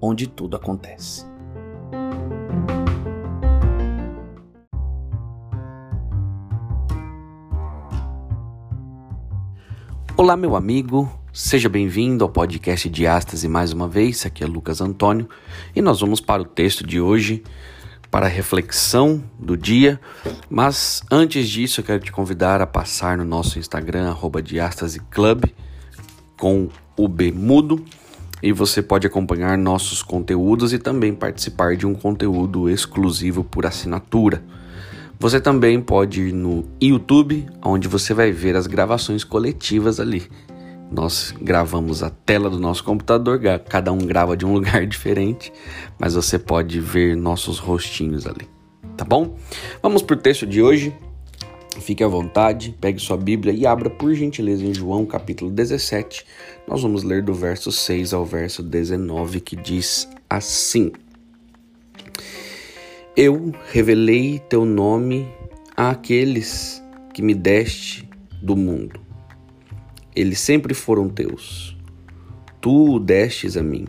onde tudo acontece. Olá, meu amigo, seja bem-vindo ao podcast Diástase mais uma vez. Aqui é Lucas Antônio e nós vamos para o texto de hoje, para a reflexão do dia. Mas antes disso, eu quero te convidar a passar no nosso Instagram, @diastaseclub com o B mudo e você pode acompanhar nossos conteúdos e também participar de um conteúdo exclusivo por assinatura. Você também pode ir no YouTube, onde você vai ver as gravações coletivas ali. Nós gravamos a tela do nosso computador, cada um grava de um lugar diferente, mas você pode ver nossos rostinhos ali, tá bom? Vamos para o texto de hoje. Fique à vontade, pegue sua Bíblia e abra por gentileza em João capítulo 17. Nós vamos ler do verso 6 ao verso 19 que diz assim: eu revelei teu nome àqueles que me deste do mundo. Eles sempre foram teus. Tu o destes a mim,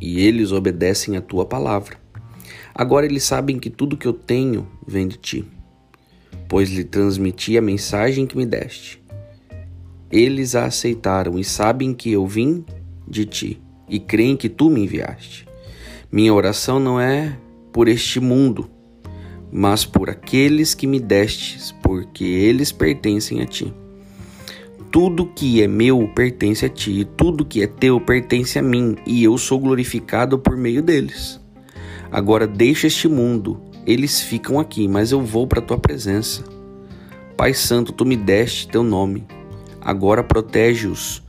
e eles obedecem a tua palavra. Agora eles sabem que tudo que eu tenho vem de ti, pois lhe transmiti a mensagem que me deste. Eles a aceitaram e sabem que eu vim de ti, e creem que tu me enviaste. Minha oração não é por este mundo, mas por aqueles que me destes, porque eles pertencem a ti. Tudo que é meu pertence a ti, e tudo que é teu pertence a mim, e eu sou glorificado por meio deles. Agora deixa este mundo, eles ficam aqui, mas eu vou para a tua presença. Pai Santo, tu me deste teu nome, agora protege-os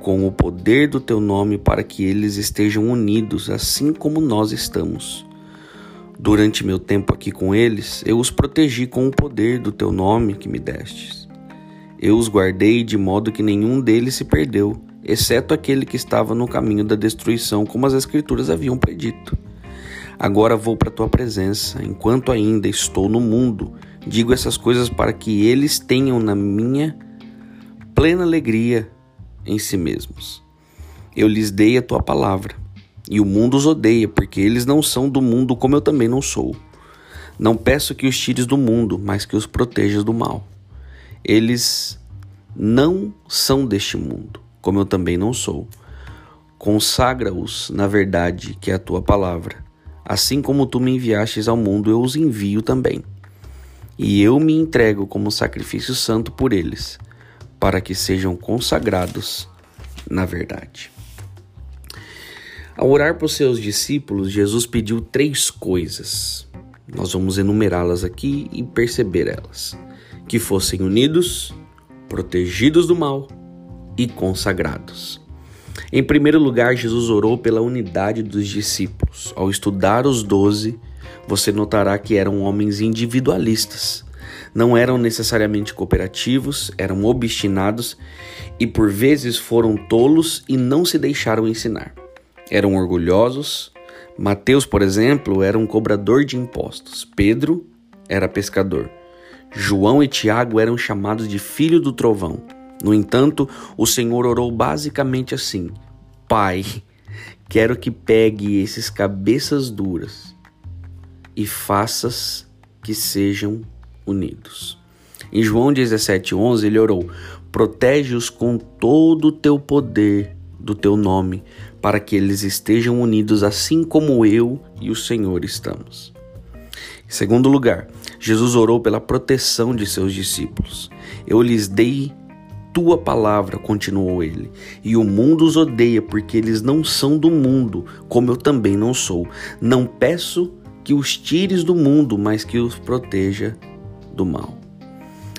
com o poder do teu nome para que eles estejam unidos, assim como nós estamos. Durante meu tempo aqui com eles, eu os protegi com o poder do teu nome que me destes. Eu os guardei de modo que nenhum deles se perdeu, exceto aquele que estava no caminho da destruição, como as Escrituras haviam predito. Agora vou para a tua presença, enquanto ainda estou no mundo. Digo essas coisas para que eles tenham na minha plena alegria em si mesmos. Eu lhes dei a tua palavra e o mundo os odeia, porque eles não são do mundo como eu também não sou. Não peço que os tires do mundo, mas que os protejas do mal. Eles não são deste mundo, como eu também não sou. Consagra-os na verdade, que é a tua palavra. Assim como tu me enviastes ao mundo, eu os envio também. E eu me entrego como sacrifício santo por eles, para que sejam consagrados na verdade. Ao orar para os seus discípulos, Jesus pediu três coisas. Nós vamos enumerá-las aqui e perceber elas: que fossem unidos, protegidos do mal e consagrados. Em primeiro lugar, Jesus orou pela unidade dos discípulos. Ao estudar os doze, você notará que eram homens individualistas. Não eram necessariamente cooperativos, eram obstinados e por vezes foram tolos e não se deixaram ensinar eram orgulhosos. Mateus, por exemplo, era um cobrador de impostos. Pedro era pescador. João e Tiago eram chamados de filho do trovão. No entanto, o Senhor orou basicamente assim: Pai, quero que pegue esses cabeças duras e faças que sejam unidos. Em João 17,11 ele orou: Protege-os com todo o teu poder do teu nome, para que eles estejam unidos assim como eu e o Senhor estamos. Em segundo lugar, Jesus orou pela proteção de seus discípulos. Eu lhes dei tua palavra, continuou ele, e o mundo os odeia porque eles não são do mundo, como eu também não sou. Não peço que os tires do mundo, mas que os proteja do mal.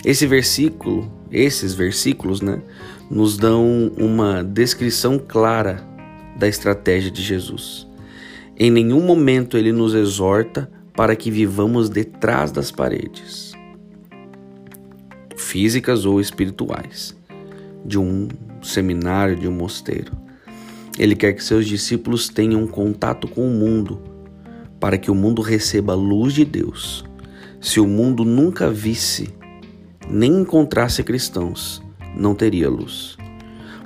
Esse versículo, esses versículos, né, nos dão uma descrição clara da estratégia de Jesus. Em nenhum momento ele nos exorta para que vivamos detrás das paredes, físicas ou espirituais, de um seminário, de um mosteiro. Ele quer que seus discípulos tenham contato com o mundo, para que o mundo receba a luz de Deus. Se o mundo nunca visse nem encontrasse cristãos, não teria luz.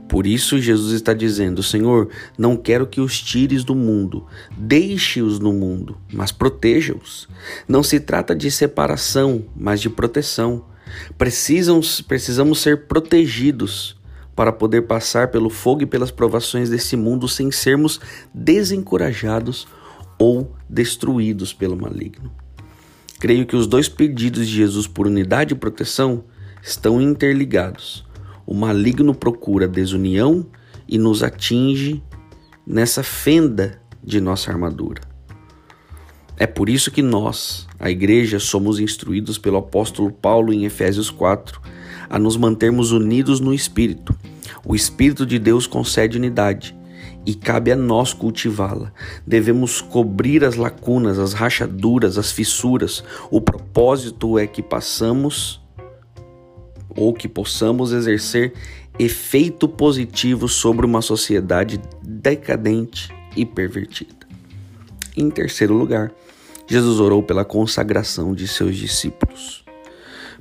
Por isso, Jesus está dizendo: Senhor, não quero que os tires do mundo, deixe-os no mundo, mas proteja-os. Não se trata de separação, mas de proteção. Precisam, precisamos ser protegidos para poder passar pelo fogo e pelas provações desse mundo sem sermos desencorajados ou destruídos pelo maligno. Creio que os dois pedidos de Jesus por unidade e proteção estão interligados. O maligno procura desunião e nos atinge nessa fenda de nossa armadura. É por isso que nós, a igreja, somos instruídos pelo apóstolo Paulo em Efésios 4 a nos mantermos unidos no espírito. O espírito de Deus concede unidade e cabe a nós cultivá-la. Devemos cobrir as lacunas, as rachaduras, as fissuras. O propósito é que passamos ou que possamos exercer efeito positivo sobre uma sociedade decadente e pervertida. Em terceiro lugar, Jesus orou pela consagração de seus discípulos.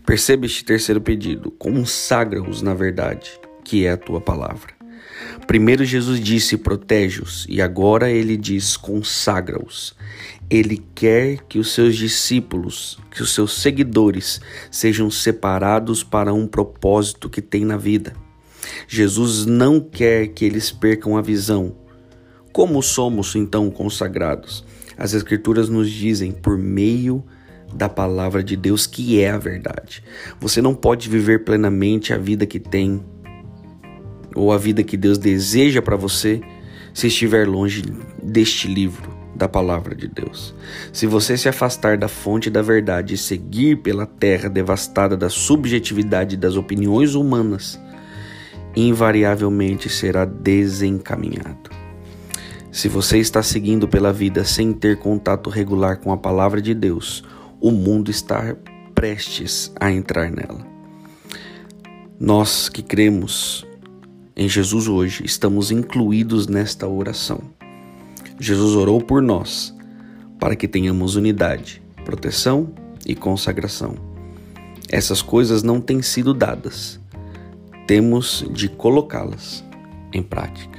Perceba este terceiro pedido: consagra-os na verdade, que é a tua palavra. Primeiro Jesus disse: protege-os, e agora ele diz: consagra-os. Ele quer que os seus discípulos, que os seus seguidores sejam separados para um propósito que tem na vida. Jesus não quer que eles percam a visão. Como somos então consagrados? As Escrituras nos dizem por meio da palavra de Deus, que é a verdade. Você não pode viver plenamente a vida que tem ou a vida que Deus deseja para você se estiver longe deste livro da palavra de Deus. Se você se afastar da fonte da verdade e seguir pela terra devastada da subjetividade das opiniões humanas, invariavelmente será desencaminhado. Se você está seguindo pela vida sem ter contato regular com a palavra de Deus, o mundo está prestes a entrar nela. Nós que cremos em Jesus hoje estamos incluídos nesta oração. Jesus orou por nós para que tenhamos unidade, proteção e consagração. Essas coisas não têm sido dadas, temos de colocá-las em prática.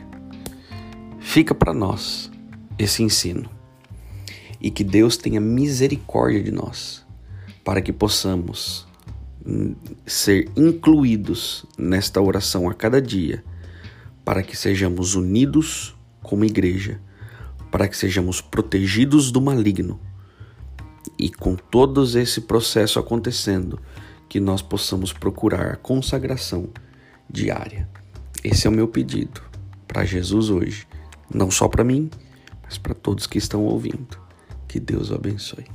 Fica para nós esse ensino. E que Deus tenha misericórdia de nós para que possamos ser incluídos nesta oração a cada dia, para que sejamos unidos como igreja, para que sejamos protegidos do maligno. E com todo esse processo acontecendo, que nós possamos procurar a consagração diária. Esse é o meu pedido para Jesus hoje, não só para mim, mas para todos que estão ouvindo. Que Deus o abençoe.